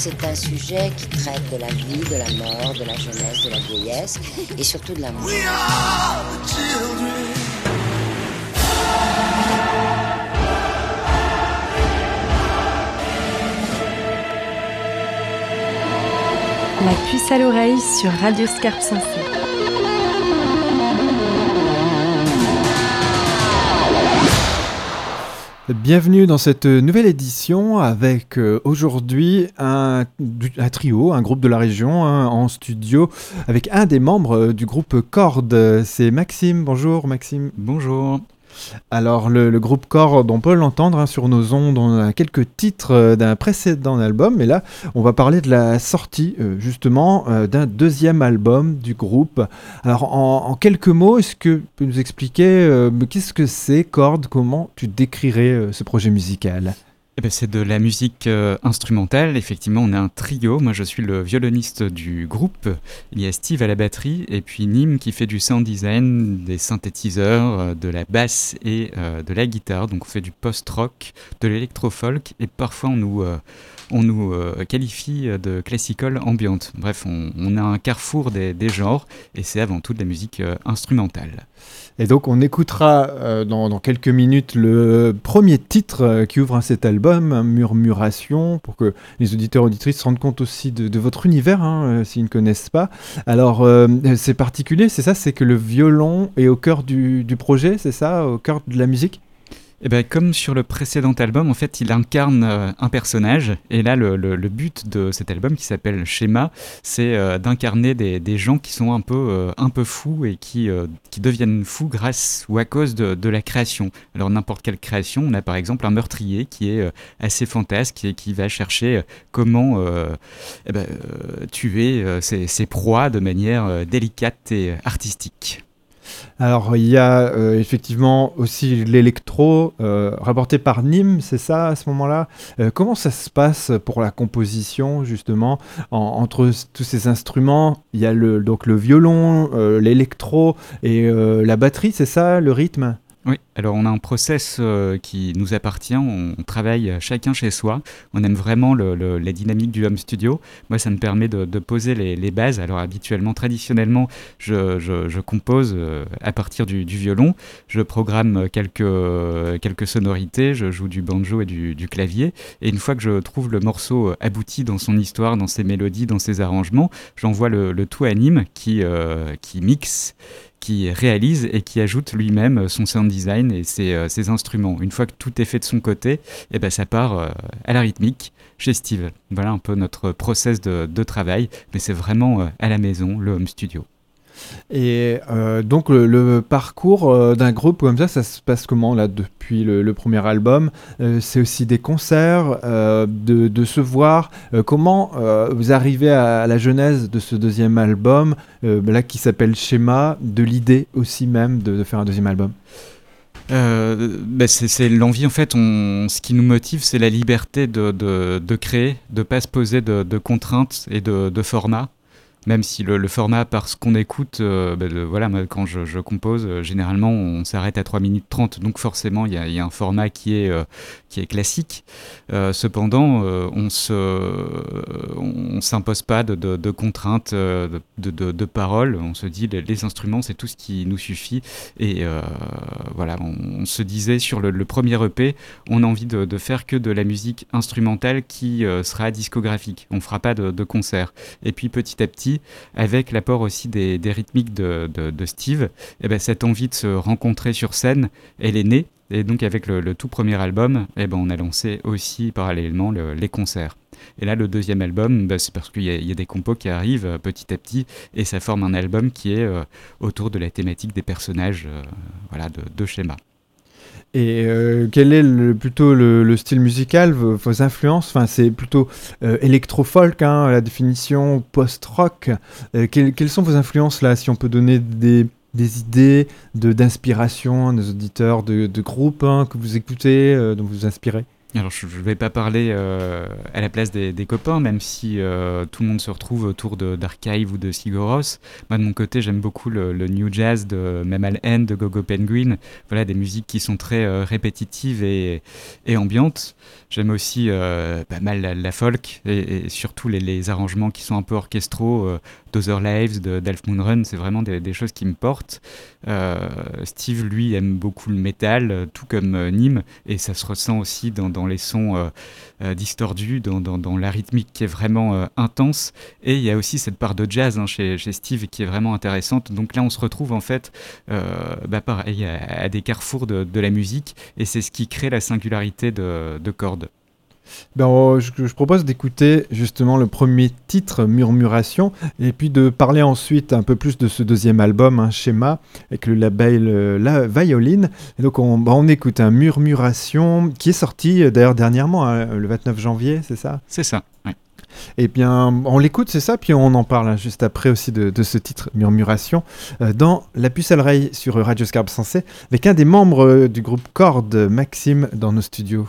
C'est un sujet qui traite de la vie, de la mort, de la jeunesse, de la vieillesse et surtout de l'amour. La puce à l'oreille sur Radio Scarpe Sensée. Bienvenue dans cette nouvelle édition avec euh, aujourd'hui un, trio, un groupe de la région hein, en studio avec un des membres euh, du groupe Corde. C'est Maxime. Bonjour Maxime. Bonjour. Alors, le, groupe Cord, on peut l'entendre hein, sur nos ondes, on a quelques titres euh, d'un précédent album, mais là, on va parler de la sortie, euh, justement, euh, d'un deuxième album du groupe. Alors, en, quelques mots, est-ce que tu peux nous expliquer qu'est-ce que c'est Cord? Comment tu décrirais ce projet musical? Eh ben, c'est de la musique euh, instrumentale. Effectivement, on est un trio. Moi, je suis le violoniste du groupe. Il y a Steve à la batterie et puis Nîmes qui fait du sound design, des synthétiseurs, euh, de la basse et euh, de la guitare. Donc, on fait du post-rock, de l'électro-folk et parfois on nous on nous qualifie de classical ambiante. Bref, on, a un carrefour des, genres et c'est avant tout de la musique instrumentale. Et donc on écoutera euh, dans, quelques minutes le premier titre qui ouvre cet album, Murmuration, pour que les auditeurs auditrices se rendent compte aussi de, votre univers, hein, euh, s'ils ne connaissent pas. Alors c'est particulier, c'est ça, c'est que le violon est au cœur du projet, c'est ça, au cœur de la musique? Eh ben, comme sur le précédent album, en fait, il incarne euh, un personnage. Et là, le, but de cet album, qui s'appelle Schéma, c'est euh, d'incarner des, gens qui sont un peu, euh, un peu fous et qui, qui deviennent fous grâce ou à cause de, la création. Alors, n'importe quelle création, on a par exemple un meurtrier qui est assez fantasque et qui va chercher comment eh ben, tuer ses proies de manière délicate et artistique. Alors il y a euh, effectivement aussi l'électro euh, rapporté par Nîmes, c'est ça à ce moment-là? Euh, comment ça se passe pour la composition justement entre tous ces instruments? Il y a donc le violon, l'électro et la batterie, c'est ça le rythme? Oui, alors on a un process euh, qui nous appartient, on, travaille chacun chez soi, on aime vraiment le, les dynamiques du home studio. Moi, ça me permet de, poser les, bases. Alors habituellement, traditionnellement, je, compose euh, à partir du, violon, je programme quelques, quelques sonorités, je joue du banjo et du, clavier, et une fois que je trouve le morceau abouti dans son histoire, dans ses mélodies, dans ses arrangements, j'envoie le, tout à Nîmes qui, euh, qui mixe qui réalise et qui ajoute lui-même son sound design et ses, euh, instruments. Une fois que tout est fait de son côté, et eh ben ça part euh, à la rythmique chez Steve. Voilà un peu notre process de, travail, mais c'est vraiment euh, à la maison, le home studio. Et euh, donc le, parcours euh, d'un groupe comme ça, ça se passe comment là depuis le, premier album? Euh, C'est aussi des concerts, de, se voir. comment vous arrivez à, la genèse de ce deuxième album, là qui s'appelle Schéma, de l'idée aussi même de, faire un deuxième album? Bah, c'est l'envie en fait, ce qui nous motive c'est la liberté de, de, créer, de pas se poser de, contraintes et de, formats même si le, format, parce qu'on écoute, euh, bah, voilà, quand je, compose, euh, généralement on s'arrête à 3 minutes 30, donc forcément il y, a un format qui est, euh, qui est classique. cependant, on ne s'impose pas de, contraintes de, de, paroles, on se dit les, instruments c'est tout ce qui nous suffit. Et voilà, on, se disait sur le, premier EP, on a envie de, faire que de la musique instrumentale qui sera discographique, on fera pas de concert. Et puis petit à petit, avec l'apport aussi des, rythmiques de, Steve, et eh ben, cette envie de se rencontrer sur scène, elle est née. Et donc avec le, tout premier album, et eh ben, on a lancé aussi parallèlement les concerts. Et là, le deuxième album, bah, c'est parce qu'il y, a des compos qui arrivent euh, petit à petit, et ça forme un album qui est euh, autour de la thématique des personnages euh, voilà, de, de schéma. Et euh, quel est plutôt le, style musical, vos, influences? Enfin, c'est plutôt euh, électro-folk, hein, la définition post-rock. Euh, quelles sont vos influences là, si on peut donner des, idées d'inspiration à nos auditeurs de, de groupes hein, que vous écoutez, dont vous vous inspirez? Alors je ne vais pas parler euh, à la place des, copains, même si euh, tout le monde se retrouve autour d'Archive ou de Sigoros. Moi de mon côté j'aime beaucoup le, New Jazz de Memal End, de Gogo Penguin. Voilà des musiques qui sont très euh, répétitives et, et ambiantes. J'aime aussi pas mal la, folk et, surtout les, arrangements qui sont un peu orchestraux. D'Other Lives, d'Alf Moonrun, c'est vraiment des, des, choses qui me portent. Steve lui aime beaucoup le métal, tout comme Nîmes, et ça se ressent aussi dans dans les sons euh, euh, distordus, dans, dans, la rythmique qui est vraiment euh, intense. Et il y a aussi cette part de jazz hein, chez, Steve qui est vraiment intéressante. Donc là, on se retrouve en fait bah, pareil, à, des carrefours de, la musique. Et c'est ce qui crée la singularité de, de Chord. Ben, oh, je, propose d'écouter justement le premier titre, Murmuration, et puis de parler ensuite un peu plus de ce deuxième album, un schéma, avec le label euh, La Violine. Et donc on, ben, on écoute un Murmuration qui est sorti euh, d'ailleurs dernièrement, hein, le 29 janvier, c'est ça? C'est ça, oui. Eh bien, on l'écoute, c'est ça, puis on en parle hein, juste après aussi de, ce titre, Murmuration, euh, dans La puce à l'oreille sur Radio Scarpe Sensé, avec un des membres du groupe Cord, Maxime, dans nos studios.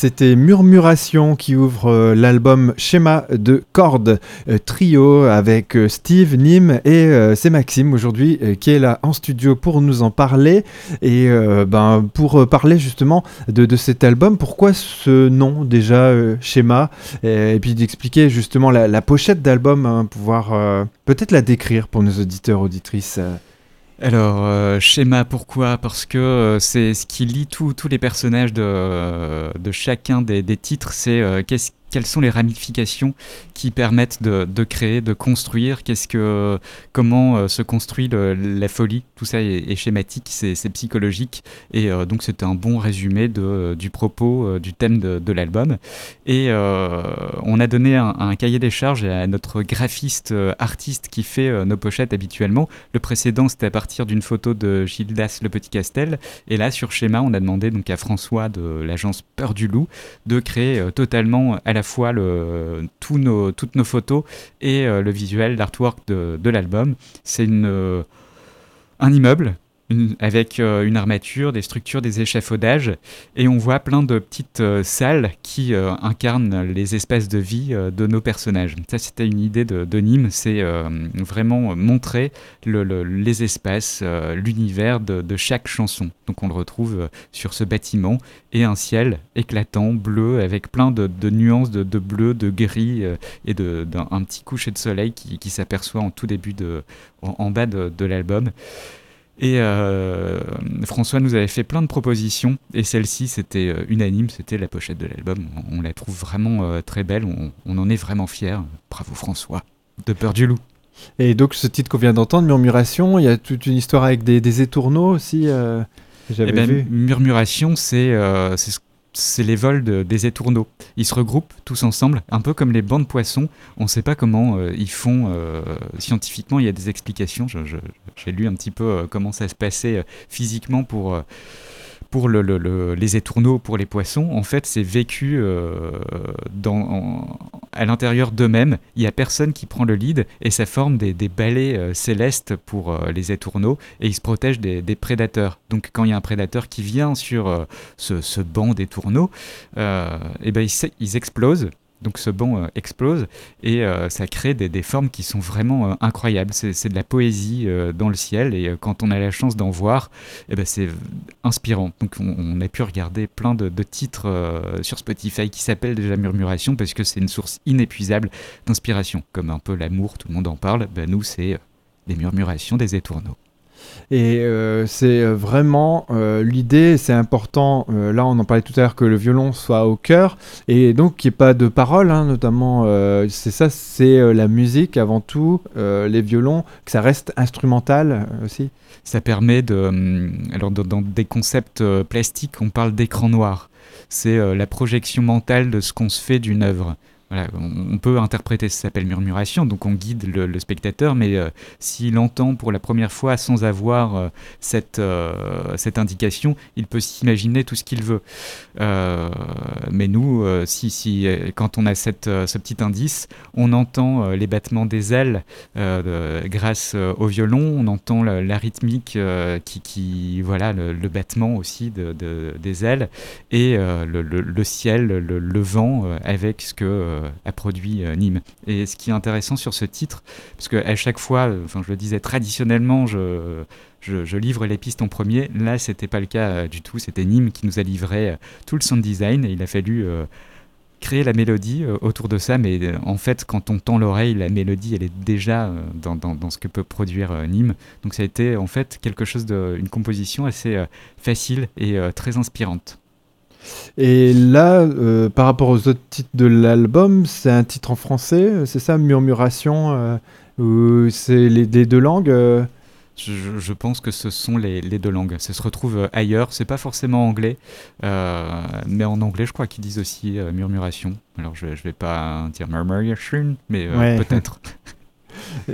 C'était Murmuration qui ouvre euh, l'album Schéma de cordes euh, trio avec euh, Steve, Nîmes et c'est Maxime aujourd'hui qui est là en studio pour nous en parler et ben, pour parler justement de, cet album. Pourquoi ce nom déjà Schéma? Et, puis d'expliquer justement la, pochette d'album, hein, pouvoir peut-être la décrire pour nos auditeurs auditrices. Alors, euh, schéma, pourquoi? Parce que euh, c'est ce qui lie tous les personnages de, de chacun des, des titres, c'est euh, qu'est-ce quelles sont les ramifications qui permettent de, créer, de construire, qu'est-ce que, comment euh, se construit la folie, tout ça est, schématique, c'est psychologique, et euh, donc c'était un bon résumé de, du propos, euh, du thème de, l'album. Et on a donné un, cahier des charges à notre graphiste artiste qui fait nos pochettes habituellement. Le précédent c'était à partir d'une photo de Gildas Le Petit Castel, et là sur schéma on a demandé donc à François de l'agence Peur du Loup de créer totalement à la fois le, nos, toutes nos photos et euh, le visuel, l'artwork de, de l'album. C'est une, euh, un immeuble avec euh, une armature, des structures, des échafaudages, et on voit plein de petites euh, salles qui euh, incarnent les espaces de vie de nos personnages. Ça, c'était une idée de, Nîmes, c'est vraiment montrer les espaces, l'univers de, chaque chanson. Donc on le retrouve sur ce bâtiment, et un ciel éclatant, bleu, avec plein de, nuances de, bleu, de gris, et d'un petit coucher de soleil qui, s'aperçoit en tout début de, en, bas de l'album. Et euh, François nous avait fait plein de propositions, et celle-ci, c'était euh, unanime, c'était la pochette de l'album. On, la trouve vraiment euh, très belle, on, en est vraiment fiers. Bravo François, de Peur du Loup. Et donc ce titre qu'on vient d'entendre, Murmuration, il y a toute une histoire avec des, étourneaux aussi. j'avais eh ben, vu. Murmuration, c'est ce c'est les vols des étourneaux. Ils se regroupent tous ensemble, un peu comme les bancs de poissons. On ne sait pas comment euh, ils font euh, scientifiquement, il y a des explications. J'ai lu un petit peu euh, comment ça se passait physiquement pour pour les étourneaux, pour les poissons, en fait, c'est vécu euh, à l'intérieur d'eux-mêmes. Il n'y a personne qui prend le lead et ça forme des, balais euh, célestes pour euh, les étourneaux et ils se protègent des, prédateurs. Donc, quand il y a un prédateur qui vient sur ce, banc d'étourneaux, eh ben, ils explosent donc ce banc euh, explose et euh, ça crée des, formes qui sont vraiment euh, incroyables. C'est de la poésie dans le ciel et quand on a la chance d'en voir, eh ben c'est inspirant. Donc on, a pu regarder plein de, titres sur Spotify qui s'appellent déjà Murmuration parce que c'est une source inépuisable d'inspiration. Comme un peu l'amour, tout le monde en parle, ben nous c'est les murmurations des étourneaux. Et euh, c'est euh, vraiment euh, l'idée, c'est important, là on en parlait tout à l'heure, que le violon soit au cœur, et donc qu'il n'y ait pas de paroles, hein, notamment, c'est ça, c'est la musique avant tout, les violons, que ça reste instrumental aussi. Ça permet de... Hum, alors dans des concepts plastiques, on parle d'écran noir. C'est la projection mentale de ce qu'on se fait d'une œuvre on peut interpréter, ça s'appelle murmuration, donc on guide le, spectateur, mais euh, s'il entend pour la première fois sans avoir euh, cette, euh, cette indication, il peut s'imaginer tout ce qu'il veut. mais nous, si, quand on a cette, ce petit indice, on entend les battements des ailes grâce au violon, on entend la, rythmique qui, qui, voilà, le, battement aussi de, des ailes, et le, le, ciel, le, vent avec ce que a produit euh, Nîmes. Et ce qui est intéressant sur ce titre, parce qu'à chaque fois, euh, enfin je le disais traditionnellement, je, je, livre les pistes en premier. Là, c'était pas le cas du tout. C'était Nîmes qui nous a livré tout le sound design il a fallu créer la mélodie autour de ça. Mais en fait, quand on tend l'oreille, la mélodie, elle est déjà dans, dans, dans, ce que peut produire Nîmes. Donc ça a été en fait quelque chose de, une composition assez facile et très inspirante. Et là, euh, par rapport aux autres titres de l'album, c'est un titre en français, euh, c'est ça, Murmuration, euh, ou c'est les, deux langues je, pense que ce sont les, deux langues. Ça se retrouve ailleurs. C'est pas forcément anglais, mais en anglais, je crois qu'ils disent aussi murmuration. Alors, je, je vais pas dire murmuration, mais peut-être.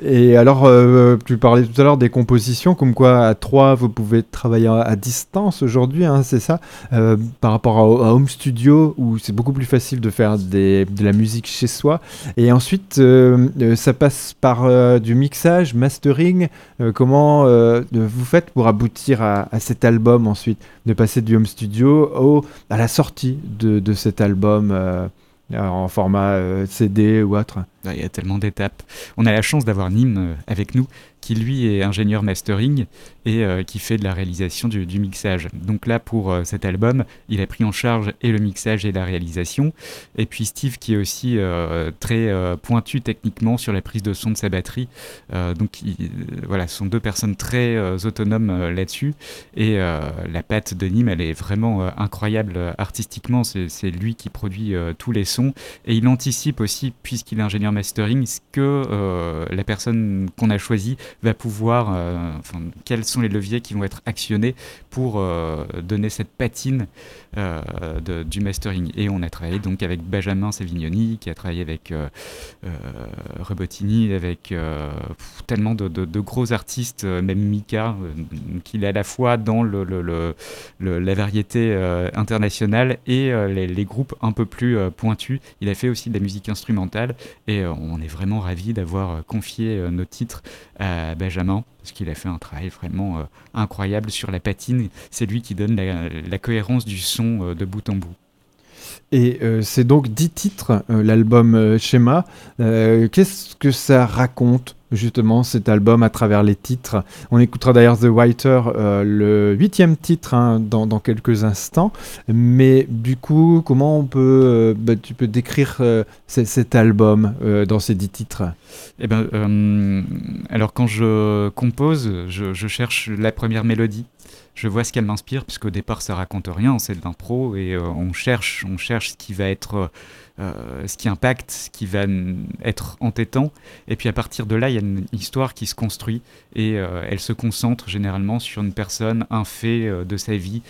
Et alors, euh, tu parlais tout à l'heure des compositions, comme quoi à trois, vous pouvez travailler à, distance aujourd'hui, hein, c'est ça euh, Par rapport à, Home Studio, où c'est beaucoup plus facile de faire de la musique chez soi. Et ensuite, euh, ça passe par du mixage, mastering. comment vous faites pour aboutir à, cet album ensuite? De passer du Home Studio à la sortie de cet album en format CD ou autre il y a tellement d'étapes. On a la chance d'avoir Nîmes avec nous, qui lui est ingénieur mastering et euh, qui fait de la réalisation du, mixage. Donc là, pour euh, cet album, il a pris en charge et le mixage et la réalisation. Et puis Steve, qui est aussi euh, très pointu techniquement sur la prise de son de sa batterie. donc voilà, ce sont deux personnes très autonomes là-dessus. Et la patte de Nîmes, elle est vraiment incroyable artistiquement. C'est lui qui produit tous les sons. Et il anticipe aussi, puisqu'il est ingénieur mastering, ce que la personne qu'on a choisie va pouvoir, euh, quels sont les leviers qui vont être actionnés pour euh, donner cette patine euh, du mastering. Et on a travaillé donc avec Benjamin Savignoni, qui a travaillé avec Robotini, avec tellement de, gros artistes, même Mika, qu'il est à la fois dans la variété internationale et les, groupes un peu plus pointus. Il a fait aussi de la musique instrumentale et on est vraiment ravis d'avoir confié nos titres à Benjamin, parce qu'il a fait un travail vraiment euh, incroyable sur la patine. C'est lui qui donne la, cohérence du son euh, de bout en bout. Et euh, c'est donc dix titres, l'album Schéma. Qu'est-ce que ça raconte? Justement cet album à travers les titres. On écoutera d'ailleurs The Writer, euh, le huitième titre, hein, dans, quelques instants. Mais du coup, comment on peut, euh, bah, tu peux décrire euh, cet album dans ces dix titres? Eh ben, alors quand je compose, je, je, cherche la première mélodie. Je vois ce qu'elle m'inspire, puisqu'au départ ça raconte rien, c'est de l'impro et on cherche, on cherche ce qui va être euh, ce qui impacte, ce qui va être entêtant. Et puis à partir de là, il y a une histoire qui se construit et euh, elle se concentre généralement sur une personne, un fait euh, de sa vie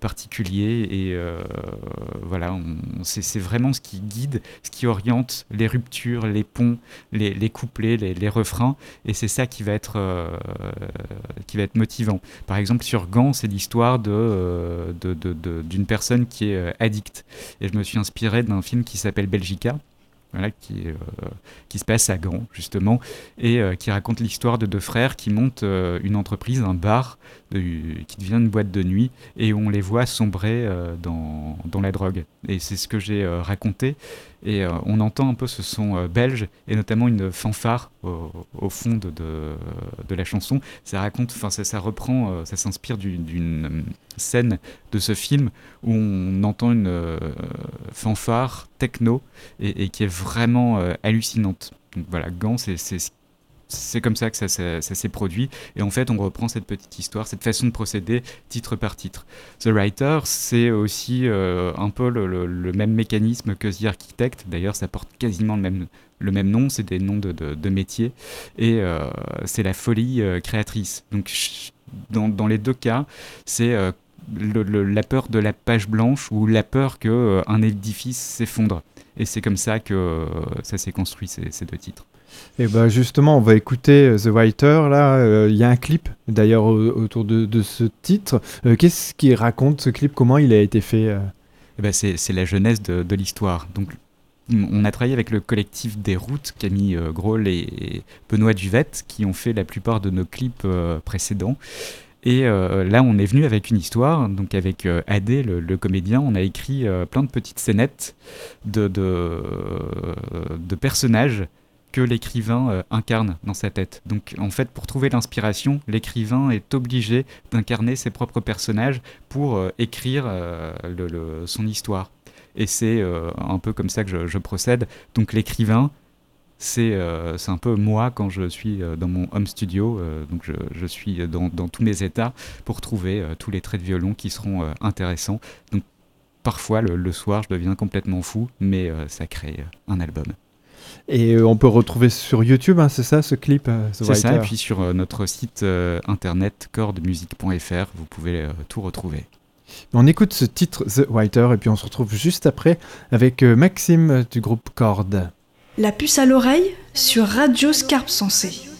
particulier. Et voilà, c'est vraiment ce qui guide, ce qui oriente les ruptures, les ponts, les, couplets, les, refrains. Et c'est ça qui va être qui va être motivant. Par exemple, sur Gant, c'est l'histoire d'une de, de, personne qui est addicte. Et je me suis inspiré d'un film qui s'appelle Belgica. Euh, qui se passe à Gand, justement, et euh, qui raconte l'histoire de deux frères qui montent euh, une entreprise, un bar, qui devient une boîte de nuit, et on les voit sombrer dans, dans, la drogue. Et c'est ce que j'ai raconté. Et on entend un peu ce son belge, et notamment une fanfare au, fond de, la chanson. Ça raconte, enfin ça, reprend, ça s'inspire d'une scène de ce film où on entend une fanfare techno et, qui est vraiment euh, hallucinante. Donc voilà, Gant, c'est c'est comme ça que ça, s'est produit. Et en fait, on reprend cette petite histoire, cette façon de procéder titre par titre. The Writer, c'est aussi euh, un peu le, même mécanisme que The Architect. D'ailleurs, ça porte quasiment le même, le même nom, c'est des noms de, de, métiers. Et euh, c'est la folie créatrice. Donc, dans, dans, les deux cas, c'est la peur de la page blanche ou la peur qu'un euh, un édifice s'effondre. Et c'est comme ça que euh, ça s'est construit, ces, deux titres. Et ben justement, on va écouter euh, The Writer. Là, il y a un clip d'ailleurs autour de, ce titre. Qu'est-ce qui raconte ce clip? Comment il a été fait eh ben c'est la jeunesse de, l'histoire. Donc on a travaillé avec le collectif des routes, Camille Groll et Benoît Duvette, qui ont fait la plupart de nos clips précédents. Et euh, là, on est venu avec une histoire, donc avec euh, Adé, le, comédien, on a écrit euh, plein de petites scénettes de, personnages que l'écrivain incarne dans sa tête. Donc en fait, pour trouver l'inspiration, l'écrivain est obligé d'incarner ses propres personnages pour écrire son histoire. Et c'est un peu comme ça que je procède. Donc l'écrivain euh, c'est un peu moi quand je suis euh, dans mon home studio. Euh, donc je, suis dans, tous mes états pour trouver tous les traits de violon qui seront intéressants. Donc parfois le, soir je deviens complètement fou, mais ça crée un album. Et on peut retrouver sur YouTube, hein, c'est ça ce clip C'est ça, et puis sur notre site internet cordmusique.fr, vous pouvez tout retrouver. On écoute ce titre The Writer et puis on se retrouve juste après avec Maxime du groupe Cord. La puce à l'oreille sur Radio Scarpe Sensée.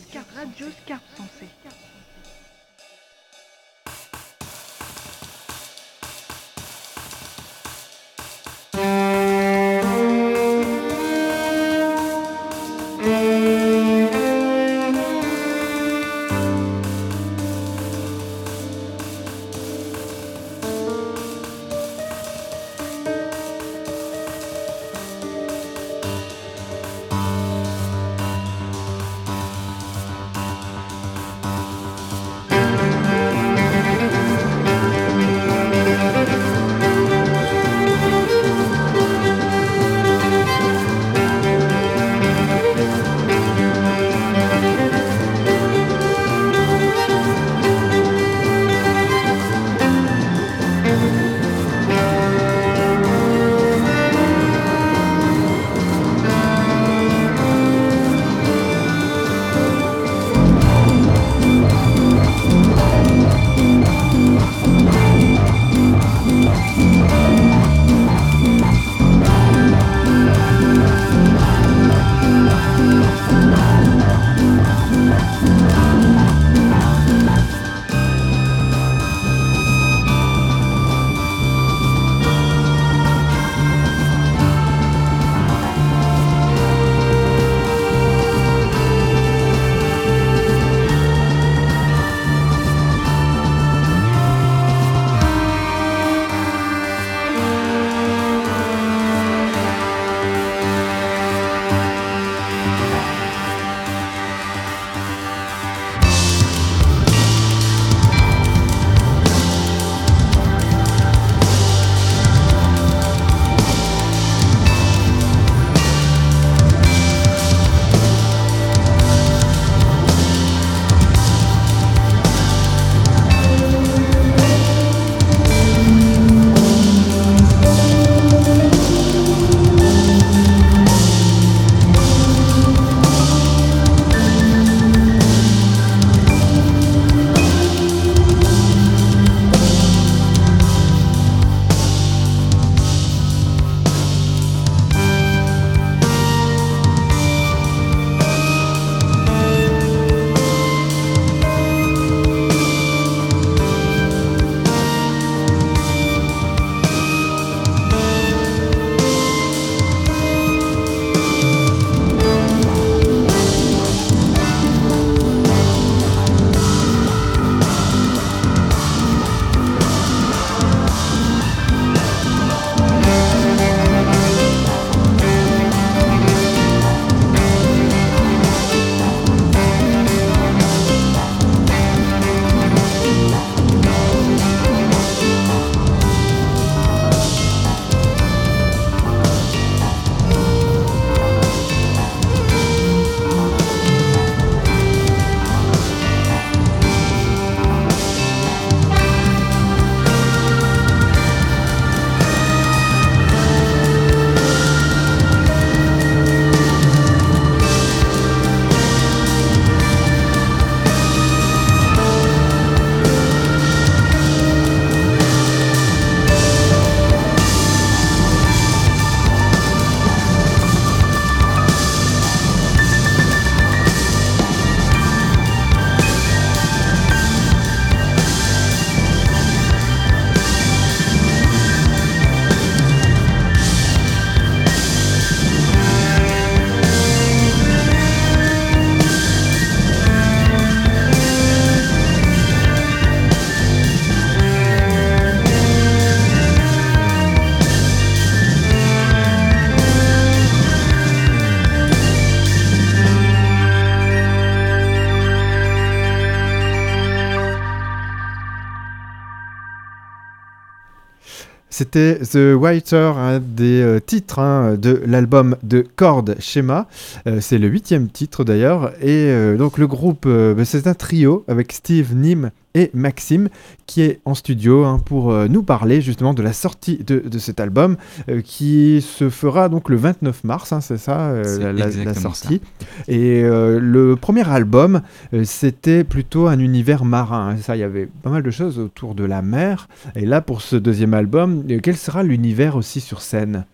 C'était The Writer, un des euh, titres hein, de l'album de Chord Schema. Euh, c'est le huitième titre d'ailleurs. Et euh, donc le groupe, bah, c'est un trio avec Steve, Nim et Maxime qui est en studio hein, pour euh, nous parler justement de la sortie de, cet album euh, qui se fera donc le 29 mars, hein, c'est ça euh, la, sortie. Et le premier album, c'était plutôt un univers marin. Hein. ça, il y avait pas mal de choses autour de la mer. Et là, pour ce deuxième album, quel sera l'univers aussi sur scène?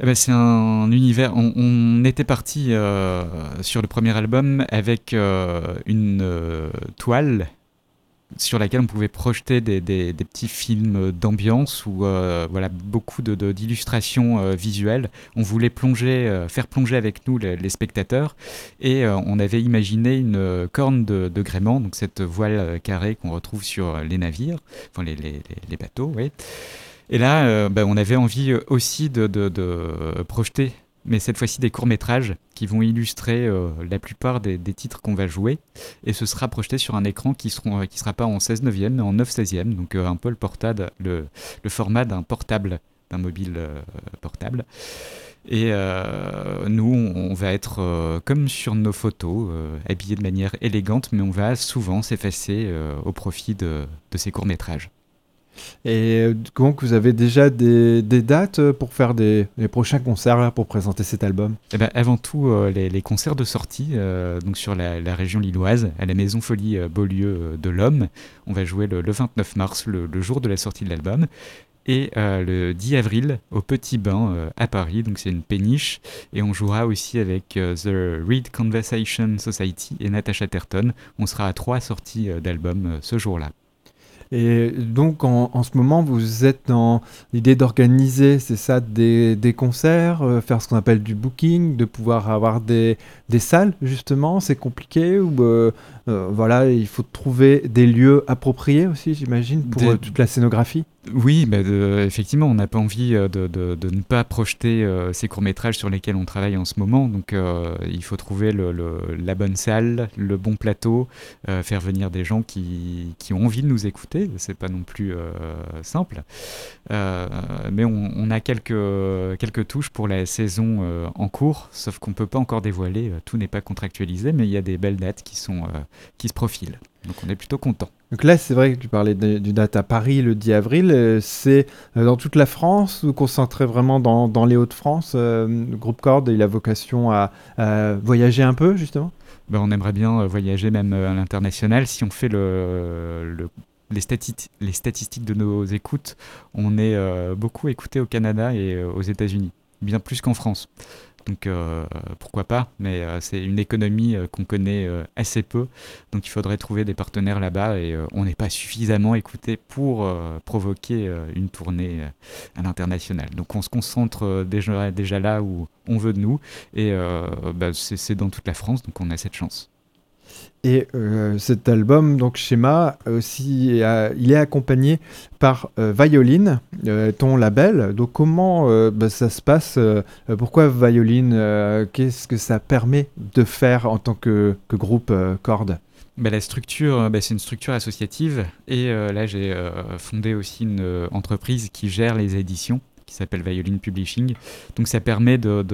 Eh ben, c'est un univers. On, était parti sur le premier album avec une toile sur laquelle on pouvait projeter des, petits films d'ambiance ou euh, voilà beaucoup d'illustrations euh, visuelles. On voulait plonger, euh, faire plonger avec nous les, spectateurs et on avait imaginé une corne de, gréement, donc cette voile carrée qu'on retrouve sur les navires, enfin les, les bateaux, oui. Et là, ben, on avait envie aussi de, de projeter mais cette fois-ci des courts-métrages qui vont illustrer euh, la plupart des, titres qu'on va jouer. Et ce sera projeté sur un écran qui ne euh, sera pas en 16 neuvième, mais en 9 16e, donc euh, un peu le format d'un portable, d'un mobile portable. Et nous, on, va être comme sur nos photos, habillés de manière élégante, mais on va souvent s'effacer au profit de ces courts-métrages. Et donc, vous avez déjà des, dates pour faire des, prochains concerts pour présenter cet album? Eh ben, Avant tout, euh, les, concerts de sortie euh, donc sur la, région lilloise, à la Maison Folie euh, Beaulieu de l'Homme. On va jouer le, 29 mars, le, jour de la sortie de l'album. Et le 10 avril, au Petit Bain à Paris, donc c'est une péniche. Et on jouera aussi avec The Read Conversation Society et Natasha Terton. On sera à trois sorties d'albums ce jour-là. Et donc, en, ce moment, vous êtes dans l'idée d'organiser, c'est ça, des, concerts, euh, faire ce qu'on appelle du booking, de pouvoir avoir des, des salles, justement. C'est compliqué ou euh, euh, voilà, il faut trouver des lieux appropriés aussi, j'imagine, pour toute la scénographie oui, bah, effectivement, on n'a pas envie euh, de, ne pas projeter euh, ces courts-métrages sur lesquels on travaille en ce moment. Donc, euh, il faut trouver la bonne salle, le bon plateau, faire venir des gens qui, ont envie de nous écouter. C'est pas non plus simple. mais on, a quelques, quelques touches pour la saison en cours, sauf qu'on ne peut pas encore dévoiler. tout n'est pas contractualisé, mais il y a des belles dates qui, sont, qui se profilent. Donc, on est plutôt content. Donc là, c'est vrai que tu parlais du date à Paris le 10 avril. Euh, c'est euh, dans toute la France ou concentré vraiment dans, les Hauts-de-France euh, Le groupe Corde, il a vocation à, voyager un peu, justement? Ben, On aimerait bien voyager même à l'international. Si on fait le, les, les, statistiques de nos écoutes, on est beaucoup écouté au Canada et aux États-Unis, bien plus qu'en France. Donc euh, pourquoi pas, mais euh, c'est une économie euh, qu'on connaît assez peu, donc il faudrait trouver des partenaires là-bas et on n'est pas suffisamment écouté pour provoquer une tournée à l'international. Donc on se concentre déjà, déjà là où on veut de nous et bah, c'est dans toute la France, donc on a cette chance. Et euh, cet album, donc Schéma, aussi, il est accompagné par euh, Violine, euh, ton label. Donc comment bah, ça se passe Pourquoi Violine Qu'est-ce que ça permet de faire en tant que, groupe Corde bah, la structure, bah, c'est une structure associative et là j'ai fondé aussi une entreprise qui gère les éditions qui s'appelle Violine Publishing. Donc ça permet de,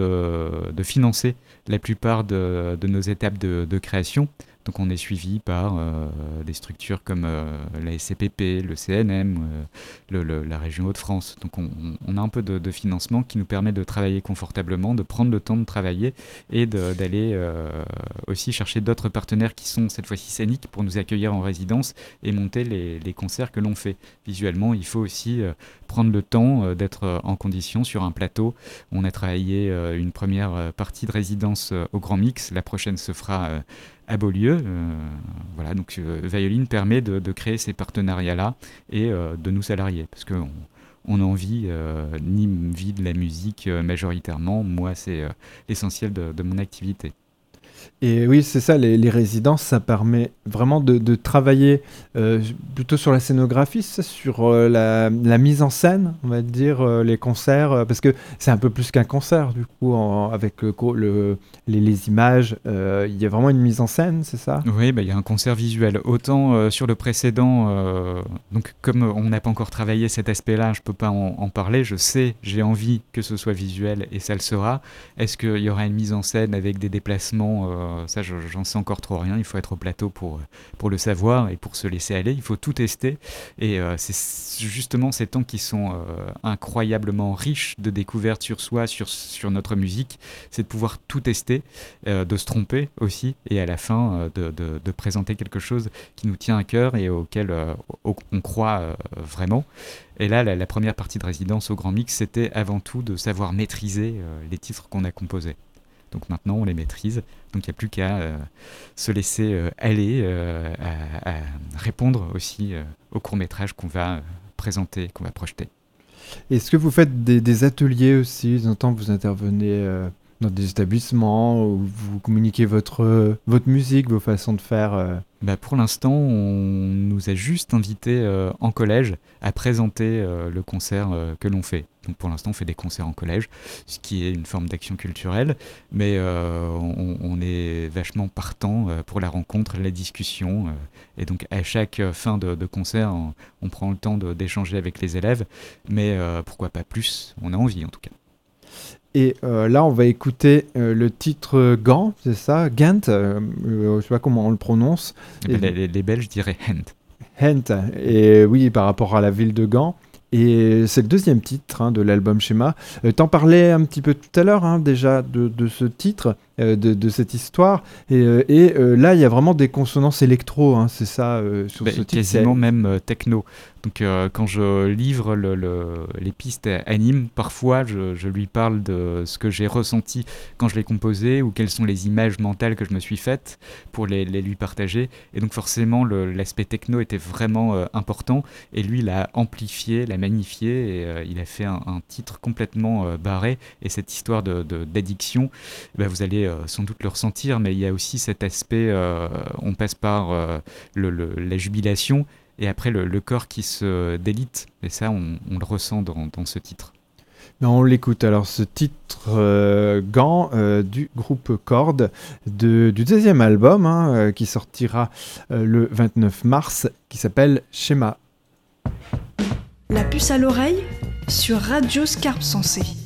financer la plupart de, nos étapes de création. Donc on est suivi par euh, des structures comme euh, la SCPP, le CNM, euh, la région Hauts-de-France. Donc on, a un peu de, financement qui nous permet de travailler confortablement, de prendre le temps de travailler et d'aller aussi chercher d'autres partenaires qui sont cette fois-ci scéniques pour nous accueillir en résidence et monter les, les concerts que l'on fait. Visuellement, il faut aussi prendre le temps d'être en condition sur un plateau. On a travaillé une première partie de résidence au Grand Mix. La prochaine se fera à Beaulieu. Euh, voilà, donc euh, Violine permet de, créer ces partenariats-là et euh, de nous salarier, parce qu'on on a envie, ni vie de la musique majoritairement. Moi, c'est l'essentiel de, mon activité. Et oui, c'est ça, les, résidences, ça permet vraiment de, travailler euh, plutôt sur la scénographie, sur euh, la, mise en scène, on va dire, euh, les concerts, parce que c'est un peu plus qu'un concert, du coup, avec le, les, images, il y a vraiment une mise en scène, c'est ça? Oui, bah, il y a un concert visuel. Autant sur le précédent, donc comme on n'a pas encore travaillé cet aspect-là, je ne peux pas en, parler, je sais, j'ai envie que ce soit visuel et ça le sera. Est-ce qu'il y aura une mise en scène avec des déplacements euh, ça j'en sais encore trop rien, il faut être au plateau pour, pour le savoir et pour se laisser aller, il faut tout tester. Et c'est justement ces temps qui sont incroyablement riches de découvertes sur soi, sur, sur notre musique, c'est de pouvoir tout tester, de se tromper aussi, et à la fin de, de, présenter quelque chose qui nous tient à cœur et auquel on croit vraiment. Et là, la, première partie de résidence au Grand Mix, c'était avant tout de savoir maîtriser euh, les titres qu'on a composés. Donc maintenant, on les maîtrise. Donc il n'y a plus qu'à euh, se laisser euh, aller, à, répondre aussi au court métrage qu'on va présenter, qu'on va projeter. Est-ce que vous faites des, ateliers aussi? J'entends que vous intervenez dans des établissements où vous communiquez votre, votre musique, vos façons de faire bah Pour l'instant, on nous a juste invités euh, en collège à présenter euh, le concert euh, que l'on fait. Donc pour l'instant, on fait des concerts en collège, ce qui est une forme d'action culturelle, mais on, est vachement partant pour la rencontre, la discussion. et donc à chaque fin de, concert, on, on, prend le temps d'échanger avec les élèves, mais pourquoi pas plus? On a envie en tout cas. Et euh, là, on va écouter euh, le titre Gant, c'est ça? Gant euh, Je sais pas comment on le prononce. Ben, les, les, Belges diraient Hent. Hent, et oui, par rapport à la ville de Gand. Et c'est le deuxième titre hein, de l'album Schéma. T'en parlais un petit peu tout à l'heure hein, déjà de, de, ce titre. Euh, de, cette histoire. Et, euh, et euh, là, il y a vraiment des consonances électro, hein, c'est ça, sur bah, ce titre. Quasiment même techno. Donc quand je livre le, les pistes à Nîmes, parfois je, je, lui parle de ce que j'ai ressenti quand je l'ai composé ou quelles sont les images mentales que je me suis faites pour les, les lui partager. Et donc forcément l'aspect techno était vraiment important et lui l'a amplifié, l'a magnifié et il a fait un, titre complètement barré. Et cette histoire d'addiction, de, bah, vous allez sans doute le ressentir, mais il y a aussi cet aspect, euh, on passe par euh, la jubilation et après le, corps qui se délite. Et ça, on, le ressent dans, ce titre. on l'écoute. Alors, ce titre Gant du groupe Cord du deuxième album hein, qui sortira le 29 mars, qui s'appelle Schéma. La puce à l'oreille sur Radio Scarpe Sensée.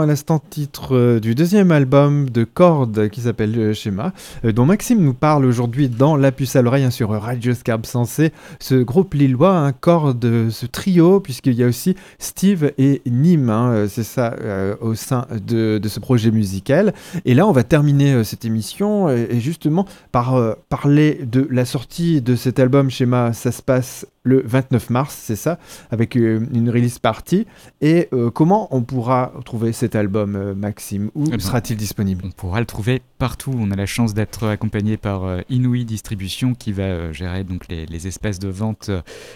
À l'instant titre euh, du deuxième album de Cordes qui s'appelle euh, Schéma, euh, dont Maxime nous parle aujourd'hui dans La puce à l'oreille hein, sur Radio Scarpe Sensé. Ce groupe lillois, un Cordes, ce trio, puisqu'il y a aussi Steve et Nîmes, hein, c'est ça, au sein de, ce projet musical. Et là, on va terminer cette émission et, justement par parler de la sortie de cet album Schéma. Ça se passe le 29 mars, c'est ça, avec euh, une release party. Et euh, comment on pourra trouver cet album, euh, Maxime? Où eh ben, sera-t-il disponible? On pourra le trouver partout. On a la chance d'être accompagné par Inouï Distribution qui va gérer donc les, espaces de vente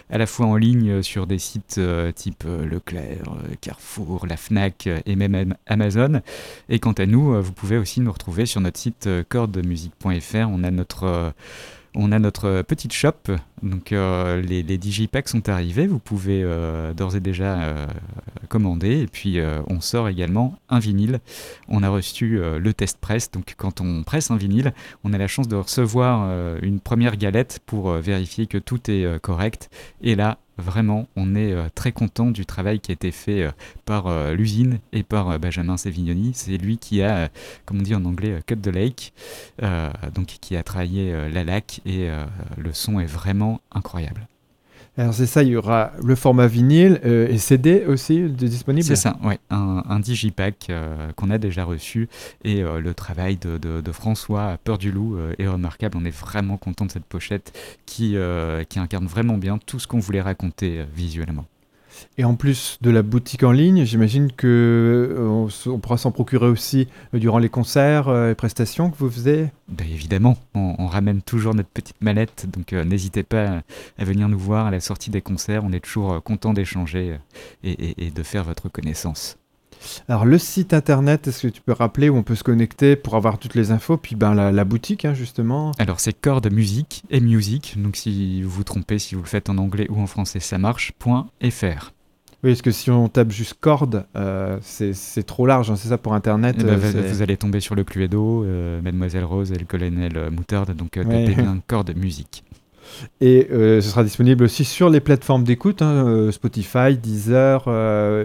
à la fois en ligne sur des sites type Leclerc, Carrefour, la Fnac et même Amazon. Et quant à nous, vous pouvez aussi nous retrouver sur notre site cordemusique.fr. On a notre on a notre petite shop, donc euh, les, digipacks sont arrivés, vous pouvez euh, d'ores et déjà euh, commander, et puis on sort également un vinyle. On a reçu le test press, donc quand on presse un vinyle, on a la chance de recevoir une première galette pour vérifier que tout est correct, et là Vraiment, on est euh, très content du travail qui a été fait euh, par euh, l'usine et par Benjamin Sevignoni. C'est lui qui a, comme on dit en anglais, cut the lake, donc qui a travaillé la lac et le son est vraiment incroyable. Alors c'est ça, il y aura le format vinyle euh, et CD aussi disponible C'est ça, oui. Un, digipack euh, qu'on a déjà reçu et euh, le travail de, François à Peur du Loup est remarquable. On est vraiment content de cette pochette qui incarne vraiment bien tout ce qu'on voulait raconter visuellement. Et en plus de la boutique en ligne, j'imagine que euh, on, pourra s'en procurer aussi euh, durant les concerts euh, et prestations que vous faisiez? Ben, évidemment, on, ramène toujours notre petite mallette, donc n'hésitez pas à venir nous voir à la sortie des concerts. On est toujours content d'échanger et, de faire votre connaissance. Alors le site internet, est-ce que tu peux rappeler où on peut se connecter pour avoir toutes les infos? Puis ben la, boutique hein, justement. Alors c'est Corde Musique et Music, donc si vous vous trompez, si vous le faites en anglais ou en français, ça marche. .fr. Oui, parce que si on tape juste corde, euh, c'est trop large, hein, c'est ça pour Internet. Eh ben, euh, vous, allez tomber sur le Cluedo, euh, Mademoiselle Rose et le colonel Moutarde, donc tapez bien corde musique. Et ce sera disponible aussi sur les plateformes d'écoute, hein, Spotify, Deezer,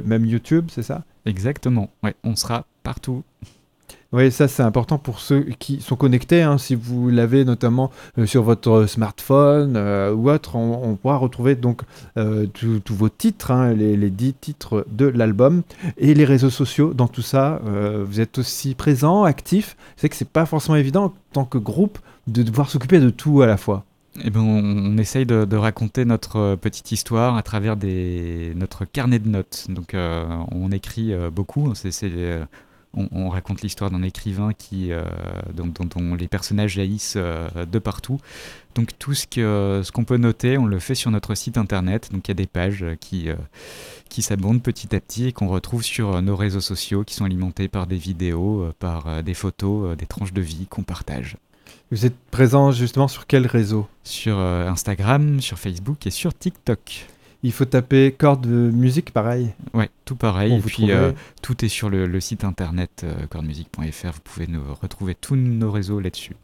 même YouTube, c'est ça? Exactement, ouais, on sera partout. Oui, ça c'est important pour ceux qui sont connectés. Hein. Si vous l'avez notamment euh, sur votre smartphone euh, ou autre, on, pourra retrouver donc euh, tous vos titres, hein, les, les 10 titres de l'album et les réseaux sociaux dans tout ça. vous êtes aussi présent, actif. C'est que c'est pas forcément évident en tant que groupe de devoir s'occuper de tout à la fois. Eh ben, on, essaye de, raconter notre petite histoire à travers des, notre carnet de notes. Donc, on écrit beaucoup. C'est on, raconte l'histoire d'un écrivain qui, euh, dont, les personnages jaillissent euh, de partout. Donc tout ce qu'on peut noter, on le fait sur notre site internet. Donc il y a des pages qui, euh, qui s'abondent petit à petit et qu'on retrouve sur nos réseaux sociaux qui sont alimentés par des vidéos, par des photos, des tranches de vie qu'on partage. Vous êtes présent justement sur quel réseau Sur Instagram, sur Facebook et sur TikTok. Il faut taper corde musique, pareil. Ouais, tout pareil. et puis euh, tout est sur le, site internet euh, cordemusique.fr. Vous pouvez nous retrouver tous nos réseaux là-dessus.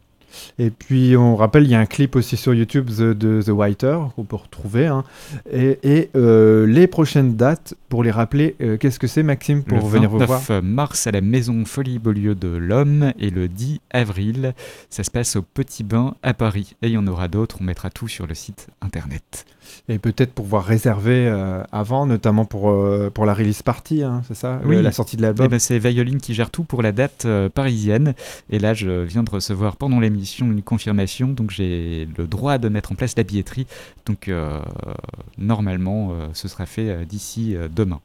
Et puis on rappelle, il y a un clip aussi sur YouTube de The Whiter qu'on peut retrouver. Hein. Et, euh, les prochaines dates, pour les rappeler, euh, qu'est-ce que c'est Maxime pour le venir vous voir? Le 29 mars à la Maison Folie Beaulieu de l'Homme et le 10 avril, ça se passe au Petit Bain à Paris. Et il y en aura d'autres, on mettra tout sur le site internet. Et peut-être pouvoir réserver euh, avant, notamment pour, pour la release party, hein, c'est ça? Oui. La sortie de l'album eh ben, C'est Violine qui gère tout pour la date parisienne. Et là, je viens de recevoir pendant l'émission une confirmation, donc j'ai le droit de mettre en place la billetterie. Donc euh, normalement, euh, ce sera fait euh, d'ici demain.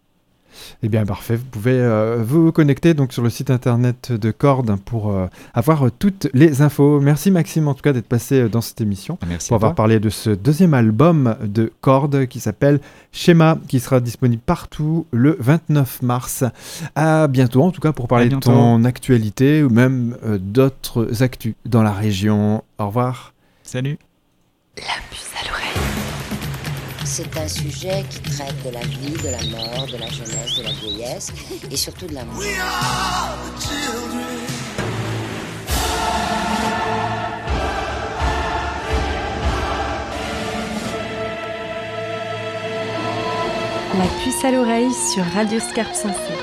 Eh bien, parfait. Vous pouvez vous connecter donc sur le site internet de Cord pour avoir toutes les infos. Merci Maxime en tout cas d'être passé dans cette émission. Merci pour avoir parlé de ce deuxième album de Cord qui s'appelle Schéma, qui sera disponible partout le 29 mars. À bientôt en tout cas pour parler de ton actualité ou même d'autres actus dans la région. Au revoir. Salut. La puce à l'oreille. C'est un sujet qui traite de la vie, de la mort, de la jeunesse, de la vieillesse et surtout de l'amour. La puce à l'oreille sur Radio Scarpe Sensée.